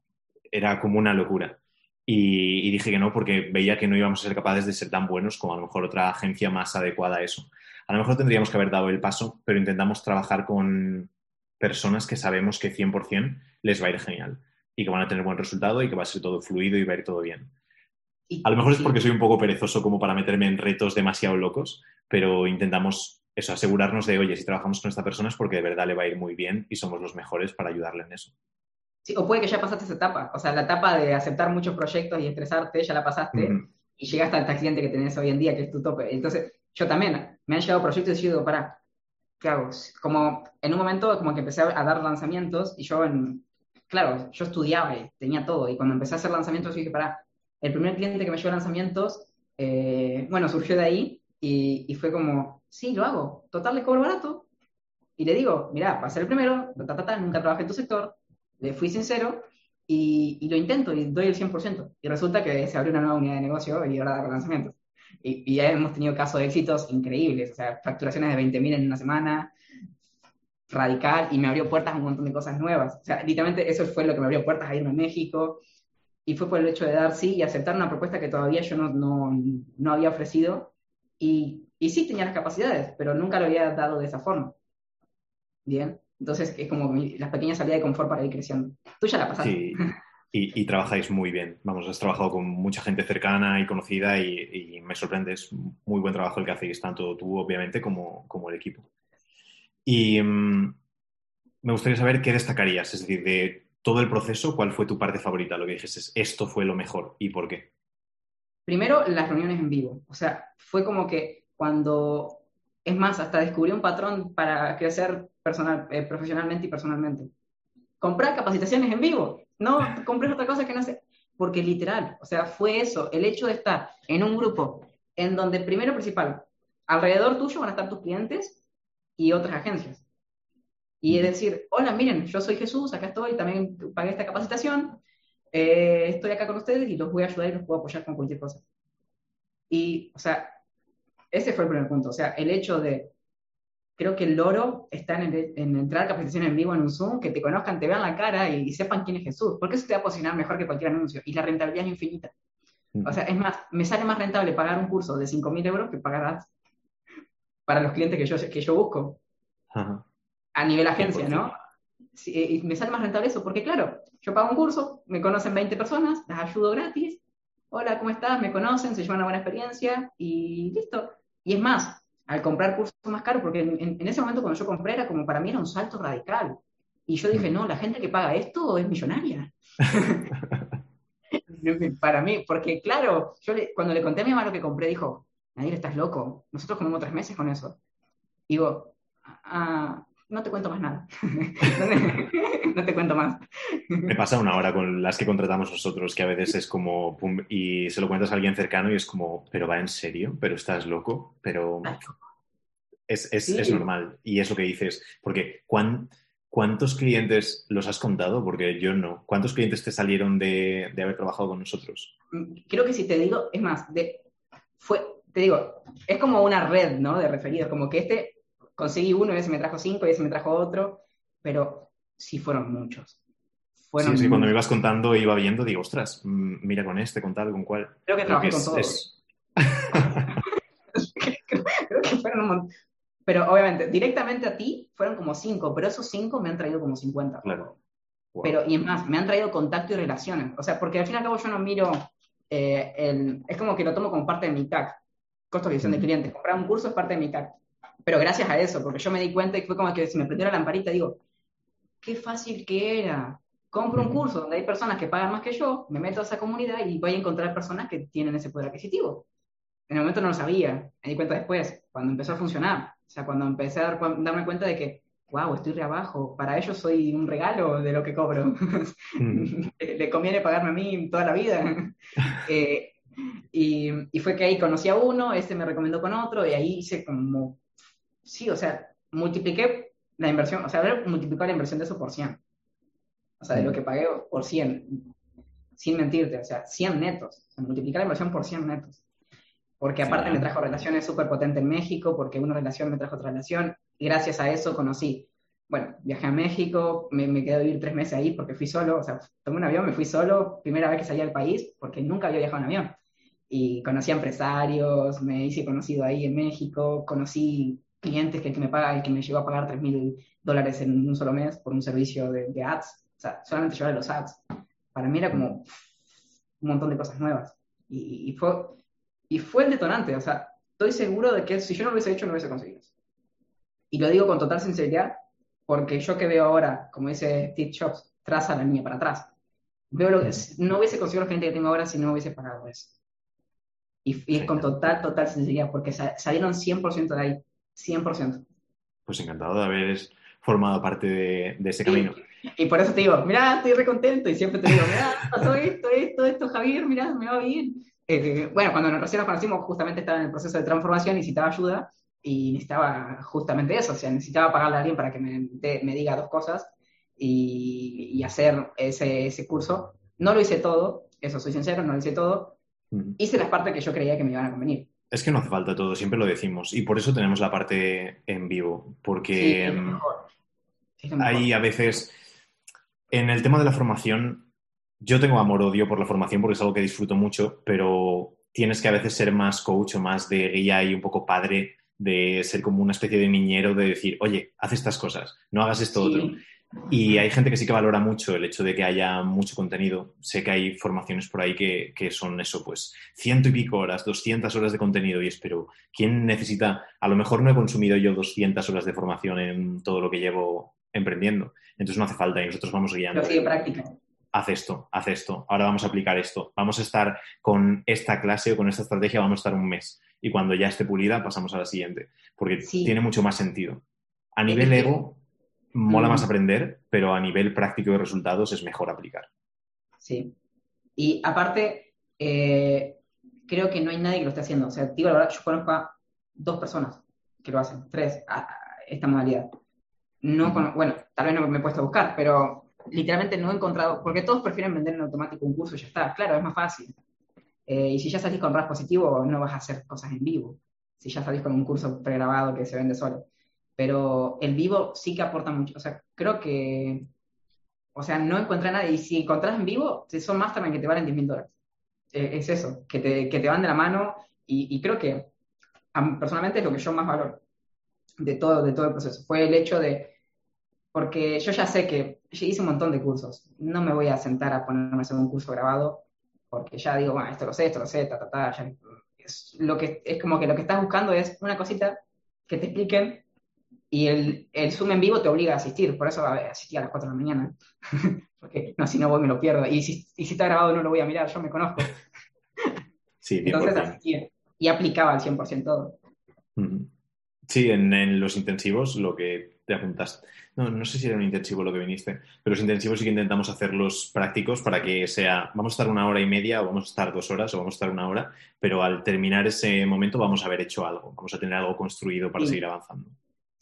Era como una locura. Y, y, dije que no porque veía que no íbamos a ser capaces de ser tan buenos como a lo mejor otra agencia más adecuada a eso. A lo mejor tendríamos que haber dado el paso, pero intentamos trabajar con personas que sabemos que 100% les va a ir genial y que van a tener buen resultado y que va a ser todo fluido y va a ir todo bien. A lo mejor es porque soy un poco perezoso como para meterme en retos demasiado locos, pero intentamos eso, asegurarnos de, oye, si trabajamos con esta persona es porque de verdad le va a ir muy bien y somos los mejores para ayudarle en eso. Sí, o puede que ya pasaste esa etapa, o sea, la etapa de aceptar muchos proyectos y estresarte, ya la pasaste y llegaste al cliente que tenés hoy en día, que es tu tope. Entonces, yo también, me han llegado proyectos y yo digo, para, ¿qué hago? Como en un momento como que empecé a dar lanzamientos y yo en, claro, yo estudiaba y tenía todo. Y cuando empecé a hacer lanzamientos, dije, para, el primer cliente que me llevó lanzamientos, eh, bueno, surgió de ahí y, fue como, sí, lo hago, total, le cobro barato. Y le digo, mira, ser el primero, nunca trabajé en tu sector, le fui sincero y, lo intento y doy el 100%. Y resulta que se abrió una nueva unidad de negocio y ahora hago lanzamientos. Y, y, ya hemos tenido casos de éxitos increíbles, o sea, facturaciones de 20.000 en una semana, radical y me abrió puertas a un montón de cosas nuevas. O sea, literalmente eso fue lo que me abrió puertas a irme a México y fue por el hecho de dar sí y aceptar una propuesta que todavía yo no, no, no había ofrecido y, y, sí tenía las capacidades, pero nunca lo había dado de esa forma. Bien, entonces es como las pequeñas salidas de confort para ir creciendo. Tú ya la pasaste. Sí. Y, trabajáis muy bien. Vamos, has trabajado con mucha gente cercana y conocida y, me sorprende. Es muy buen trabajo el que hacéis, tanto tú, obviamente, como, como el equipo. Y mm, me gustaría saber qué destacarías, es decir, de todo el proceso, ¿cuál fue tu parte favorita? Lo que dijes esto fue lo mejor y por qué. Primero, las reuniones en vivo. O sea, fue como que cuando, es más, hasta descubrí un patrón para crecer personal, eh, profesionalmente y personalmente. Comprar capacitaciones en vivo. No compres otra cosa que no sé. Porque literal, o sea, fue eso, el hecho de estar en un grupo en donde, primero principal, alrededor tuyo van a estar tus clientes y otras agencias. Y es decir, hola, miren, yo soy Jesús, acá estoy, también pagué esta capacitación, eh, estoy acá con ustedes y los voy a ayudar y los puedo apoyar con cualquier cosa. Y, o sea, ese fue el primer punto. O sea, el hecho de, creo que el loro está en, en entrar a capacitación en vivo en un Zoom, que te conozcan, te vean la cara y, sepan quién es Jesús, porque eso te va a posicionar mejor que cualquier anuncio. Y la rentabilidad es infinita. O sea, es más, me sale más rentable pagar un curso de 5.000 euros que pagar para los clientes que yo, que yo busco. A nivel agencia, ¿no? y me sale más rentable eso, porque claro, yo pago un curso, me conocen 20 personas, las ayudo gratis, hola, ¿cómo estás? Me conocen, se llevan una buena experiencia y listo. Y es más, al comprar cursos más caros, porque en, ese momento cuando yo compré era como para mí era un salto radical. Y yo dije, no, la gente que paga esto es millonaria. para mí, porque claro, yo cuando le conté a mi mamá lo que compré, dijo, Nadir, estás loco, nosotros comemos tres meses con eso. Digo, ah, no te cuento más nada. no te cuento más. Me pasa una hora con las que contratamos nosotros, que a veces es como, y se lo cuentas a alguien cercano y es como, pero va en serio, pero estás loco, pero es, es, normal. Y es lo que dices, porque ¿cuántos clientes los has contado? Porque yo no. ¿Cuántos clientes te salieron de, de haber trabajado con nosotros? Mm, creo que si te digo, es más, de, fue, te digo, es como una red, ¿no? De referidos, como que este conseguí uno y ese me trajo cinco y ese me trajo otro, pero sí fueron muchos. sí, sí, cuando me ibas contando iba viendo, digo, ostras, mm, mira con este, con tal, con cuál. Creo que trabajé con todos. creo, que fueron un montón. Pero obviamente, directamente a ti fueron como cinco, pero esos cinco me han traído como 50. Claro. Pero, y es más, me han traído contacto y relaciones. O sea, porque al fin y al cabo yo no miro, eh, el, es como que lo tomo como parte de mi CAC, costo de gestión de clientes. Comprar un curso es parte de mi CAC. Pero gracias a eso, porque yo me di cuenta y fue como que si me prendió la lamparita, digo, qué fácil que era. Compro un curso donde hay personas que pagan más que yo, me meto a esa comunidad y voy a encontrar personas que tienen ese poder adquisitivo. En el momento no lo sabía, me di cuenta después, cuando empezó a funcionar. O sea, cuando empecé a darme cuenta de que, wow, estoy re abajo, para ellos soy un regalo de lo que cobro. Le conviene pagarme a mí toda la vida. Eh, y, y, fue que ahí conocí a uno, este me recomendó con otro, y ahí hice como sí, o sea, multipliqué la inversión, o sea, haber multiplicado la inversión de eso por 100. O sea, de lo mm. que pagué por 100, sin mentirte, o sea, 100 netos. O sea, multiplicar la inversión por 100 netos. Porque aparte me trajo relaciones súper potentes en México, porque una relación me trajo otra relación, y gracias a eso conocí. Bueno, viajé a México, me, me quedé a vivir tres meses ahí porque fui solo, o sea, tomé un avión, me fui solo, primera vez que salí al país, porque nunca había viajado en avión. Y conocí a empresarios, me hice conocido ahí en México, conocí clientes que el que me paga, el que me llegó a pagar 3 mil dólares en un solo mes por un servicio de, ads, o sea, solamente llevar los ads, para mí era como un montón de cosas nuevas. Y, fue, y fue el detonante, o sea, estoy seguro de que si yo no lo hubiese hecho, no lo hubiese conseguido. Y lo digo con total sinceridad, porque yo que veo ahora, como dice Steve Jobs, traza la línea para atrás. Veo lo que, no hubiese conseguido la gente que tengo ahora si no hubiese pagado eso. Y, y es con total, total sinceridad, porque salieron 100% de ahí. 100%. Pues encantado de haber formado parte de, ese camino. Y, por eso te digo, mira, estoy recontento y siempre te digo, mira, pasó esto, esto, esto, Javier, mira, me va bien. Eh, bueno, cuando nos recién nos conocimos, justamente estaba en el proceso de transformación, necesitaba ayuda y necesitaba justamente eso, o sea, necesitaba pagarle a alguien para que me, me diga dos cosas y, y hacer ese, ese, curso. No lo hice todo, eso soy sincero, no lo hice todo. Hice las partes que yo creía que me iban a convenir. Es que no hace falta todo, siempre lo decimos. Y por eso tenemos la parte en vivo. Porque hay a veces. En el tema de la formación, yo tengo amor-odio por la formación porque es algo que disfruto mucho, pero tienes que a veces ser más coach o más de guía y un poco padre, de ser como una especie de niñero, de decir, oye, haz estas cosas, no hagas esto otro. Y hay gente que sí que valora mucho el hecho de que haya mucho contenido. Sé que hay formaciones por ahí que, que, son eso, pues ciento y pico horas, 200 horas de contenido y espero, ¿quién necesita? A lo mejor no he consumido yo 200 horas de formación en todo lo que llevo emprendiendo. Entonces no hace falta y nosotros vamos guiando. Pero práctica. Haz esto, haz esto, ahora vamos a aplicar esto. Vamos a estar con esta clase o con esta estrategia, vamos a estar un mes. Y cuando ya esté pulida, pasamos a la siguiente. Porque tiene mucho más sentido. A nivel ego, mola más aprender, pero a nivel práctico de resultados es mejor aplicar. Sí. Y aparte, eh, creo que no hay nadie que lo esté haciendo. O sea, digo la verdad, yo conozco a dos personas que lo hacen, tres, a, esta modalidad. No bueno, tal vez no me he puesto a buscar, pero literalmente no he encontrado, porque todos prefieren vender en automático un curso y ya está. Claro, es más fácil. Eh, y si ya salís con RAS positivo, no vas a hacer cosas en vivo. Si ya salís con un curso pregrabado que se vende solo pero el vivo sí que aporta mucho. O sea, creo que, o sea, no encontré a nadie. Y si encontrás en vivo, son también que te valen 10 mil dólares. Eh, es eso, que te, que te van de la mano. Y, creo que personalmente es lo que yo más valoro de todo, de todo el proceso. Fue el hecho de, porque yo ya sé que hice un montón de cursos. No me voy a sentar a ponerme a hacer un curso grabado porque ya digo, bueno, esto lo sé, esto lo sé, ta, ta, ta, ya, es, lo que, es como que lo que estás buscando es una cosita que te expliquen y el, el Zoom en vivo te obliga a asistir, por eso asistí a las 4 de la mañana, porque no, si no voy me lo pierdo, y si, y si está grabado no lo voy a mirar, yo me conozco. Sí, Entonces asistí y aplicaba al 100% todo. Sí, en, en, los intensivos lo que te apuntaste. No, no sé si era un intensivo lo que viniste, pero los intensivos sí que intentamos hacerlos prácticos para que sea, vamos a estar una hora y media o vamos a estar dos horas o vamos a estar una hora, pero al terminar ese momento vamos a haber hecho algo, vamos a tener algo construido para Sí. seguir avanzando.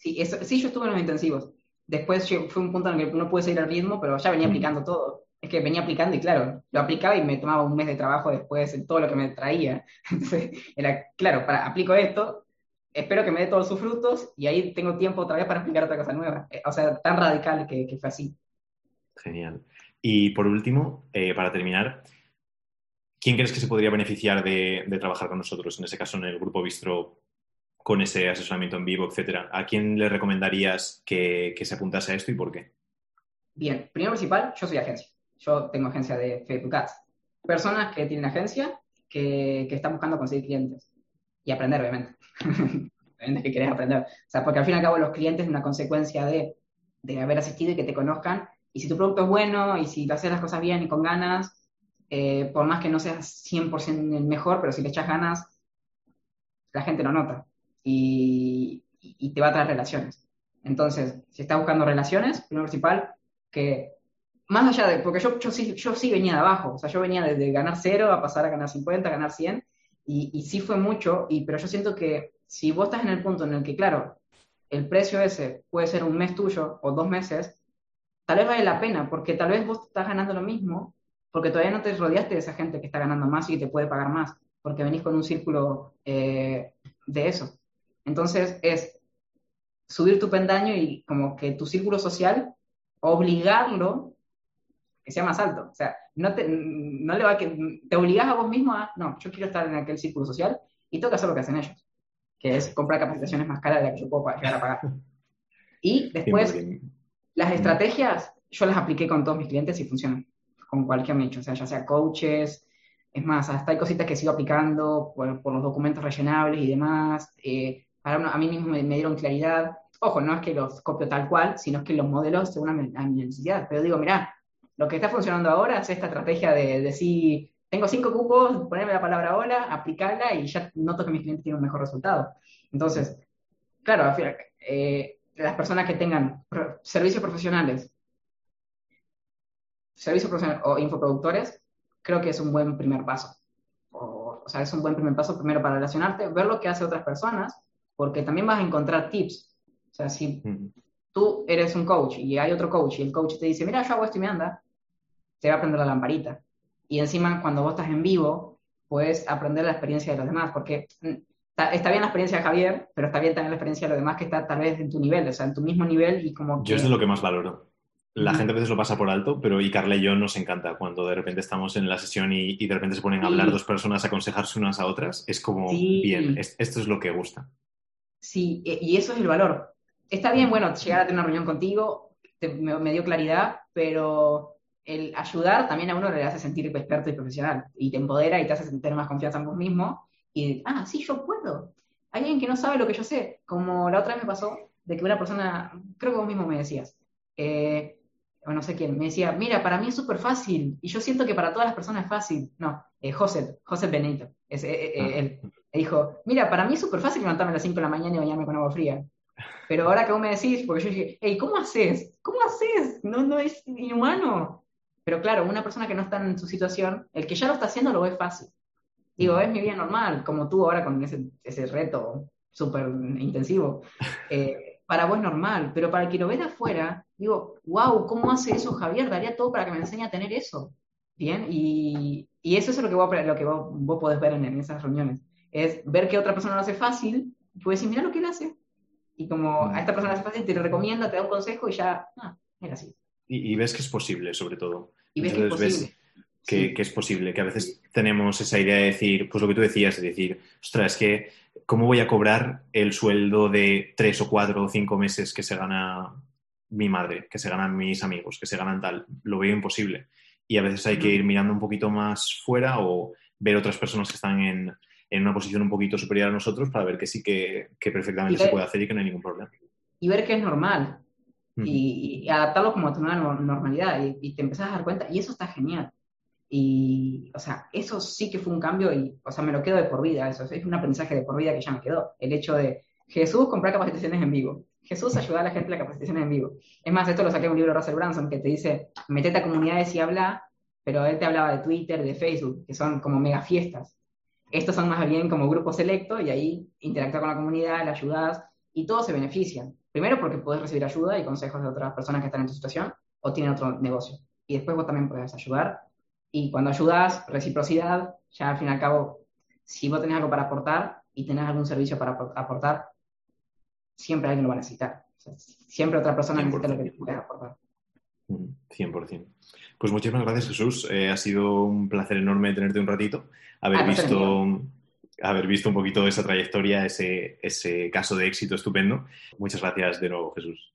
Sí, eso, sí, yo estuve en los intensivos. Después fue un punto en el que no pude seguir al ritmo, pero ya venía aplicando todo. Es que venía aplicando y claro, lo aplicaba y me tomaba un mes de trabajo después en todo lo que me traía. Entonces, era, claro, para, aplico esto, espero que me dé todos sus frutos y ahí tengo tiempo otra vez para aplicar otra cosa nueva. Eh, O sea, tan radical que, que fue así. Genial. Y por último, eh, para terminar, ¿quién crees que se podría beneficiar de, de trabajar con nosotros, en ese caso en el Grupo Bistro, con ese asesoramiento en vivo, etcétera? ¿A quién le recomendarías que, que se apuntase a esto y por qué? Bien, primero principal, yo soy agencia. Yo tengo agencia de Facebook Ads. Personas que tienen agencia que, que están buscando conseguir clientes. Y aprender, obviamente. obviamente que querés aprender. O sea, porque al fin y al cabo los clientes es una consecuencia de, de haber asistido y que te conozcan. Y si tu producto es bueno y si haces las cosas bien y con ganas, eh, por más que no seas 100% el mejor, pero si le echas ganas, la gente lo nota. Y, y- te va a traer relaciones. Entonces, si estás buscando relaciones, primero principal, que más allá de, porque yo, yo, sí, yo sí venía de abajo, o sea, yo venía de, de ganar cero a pasar a ganar 50, a ganar 100, y, y sí fue mucho, y, pero yo siento que si vos estás en el punto en el que, claro, el precio ese puede ser un mes tuyo o dos meses, tal vez vale la pena, porque tal vez vos estás ganando lo mismo, porque todavía no te rodeaste de esa gente que está ganando más y te puede pagar más, porque venís con un círculo eh, de eso. Entonces es subir tu pendaño y como que tu círculo social, obligarlo que sea más alto. O sea, no te, no le va a que, te obligás a vos mismo a, no, yo quiero estar en aquel círculo social y tengo que hacer lo que hacen ellos, que es comprar capacitaciones más caras de las que yo puedo llegar a pagar. Y después, 100%. las estrategias, yo las apliqué con todos mis clientes y funcionan, con cualquier nicho, o sea, ya sea coaches, es más, hasta hay cositas que sigo aplicando por, por los documentos rellenables y demás, eh, a mí mismo me, dieron claridad. Ojo, no es que los copio tal cual, sino que los modelos según a mi, a mi necesidad. Pero digo, mirá, lo que está funcionando ahora es esta estrategia de decir, tengo cinco cupos, ponerme la palabra hola, aplicarla y ya noto que mis clientes tienen un mejor resultado. Entonces, claro, eh, las personas que tengan servicios profesionales, servicios profesionales o infoproductores, creo que es un buen primer paso. O, o sea, es un buen primer paso primero para relacionarte, ver lo que hace otras personas, porque también vas a encontrar tips. O sea, si tú eres un coach y hay otro coach y el coach te dice, mira, yo hago esto y me anda, te va a aprender la lamparita. Y encima, cuando vos estás en vivo, puedes aprender la experiencia de los demás, porque mm, está, está bien la experiencia de Javier, pero está bien también la experiencia de los demás que está tal vez en tu nivel, o sea, en tu mismo nivel y como Yo es que- de lo que más valoro. La gente a veces lo pasa por alto, pero y Carla y yo nos encanta cuando de repente estamos en la sesión y, y de repente se ponen a Sí. hablar dos personas, a aconsejarse unas a otras. Es como, Sí. bien, es- esto es lo que gusta. Sí, e- y eso es el valor. Está bien, bueno, llegar a tener una reunión contigo me, dio claridad, pero el ayudar también a uno le hace sentir experto y profesional y te empodera y te hace tener más confianza en vos mismo y, ah, sí, yo puedo. Hay alguien que no sabe lo que yo sé, como la otra vez me pasó de que una persona, creo que vos mismo me decías, eh, o no sé quién, me decía, mira, para mí es súper fácil y yo siento que para todas las personas es fácil. No, eh, José, José Benito, es, eh, eh, Ah. él. Me dijo, mira, para mí es súper fácil levantarme a las 5 de la mañana y bañarme con agua fría. Pero ahora que vos me decís, porque yo dije, hey, ¿cómo haces? ¿Cómo haces? No, no es inhumano. Pero claro, una persona que no está en su situación, el que ya lo está haciendo lo ve fácil. Digo, es mi vida normal, como tú ahora con ese, ese reto súper intensivo. Eh, para vos es normal, pero para el que lo ve de afuera, digo, wow, ¿cómo hace eso Javier? Daría todo para que me enseñe a tener eso. Bien, y, y eso es lo que vos, lo que vos, vos podés ver en, en esas reuniones. Es ver que otra persona lo hace fácil, y puedes decir, mira lo que él hace. Y como a esta persona lo hace fácil, te lo recomienda, te da un consejo y ya, ah, era así. Y, y ves que es posible, sobre todo. Y ves que es posible. Que, Sí. que es posible, que a veces tenemos esa idea de decir, pues lo que tú decías, de decir, ostras, es que, ¿cómo voy a cobrar el sueldo de tres o cuatro o cinco meses que se gana mi madre, que se ganan mis amigos, que se ganan tal? Lo veo imposible. y a veces hay que ir mirando un poquito más fuera o ver otras personas que están en, una posición un poquito superior a nosotros para ver que sí que, perfectamente se puede hacer y que no hay ningún problema. Y ver que es normal. y, adaptarlo como a tu nueva normalidad y, y, te empezás a dar cuenta. Y eso está genial. Y, o sea, eso sí que fue un cambio y, o sea, me lo quedo de por vida. Eso es un aprendizaje de por vida que ya me quedó. El hecho de Jesús comprar capacitaciones en vivo. Jesús ayuda a la gente a la capacitación en vivo. Es más, esto lo saqué en un libro de Russell Branson que te dice, metete a comunidades y habla, pero él te hablaba de Twitter, de Facebook, que son como mega fiestas. Estos son más bien como grupos selectos y ahí interactúa con la comunidad, le ayudas y todos se benefician. Primero porque puedes recibir ayuda y consejos de otras personas que están en tu situación o tienen otro negocio. Y después vos también puedes ayudar. Y cuando ayudas, reciprocidad, ya al fin y al cabo, si vos tenés algo para aportar y tenés algún servicio para aportar, siempre alguien lo va a necesitar. siempre otra persona necesita lo que puedes aportar. 100%. Mm, pues muchísimas gracias, Jesús. Eh, ha sido un placer enorme tenerte un ratito, haber ah, visto haber visto un poquito esa trayectoria, ese, ese caso de éxito estupendo. Muchas gracias de nuevo, Jesús.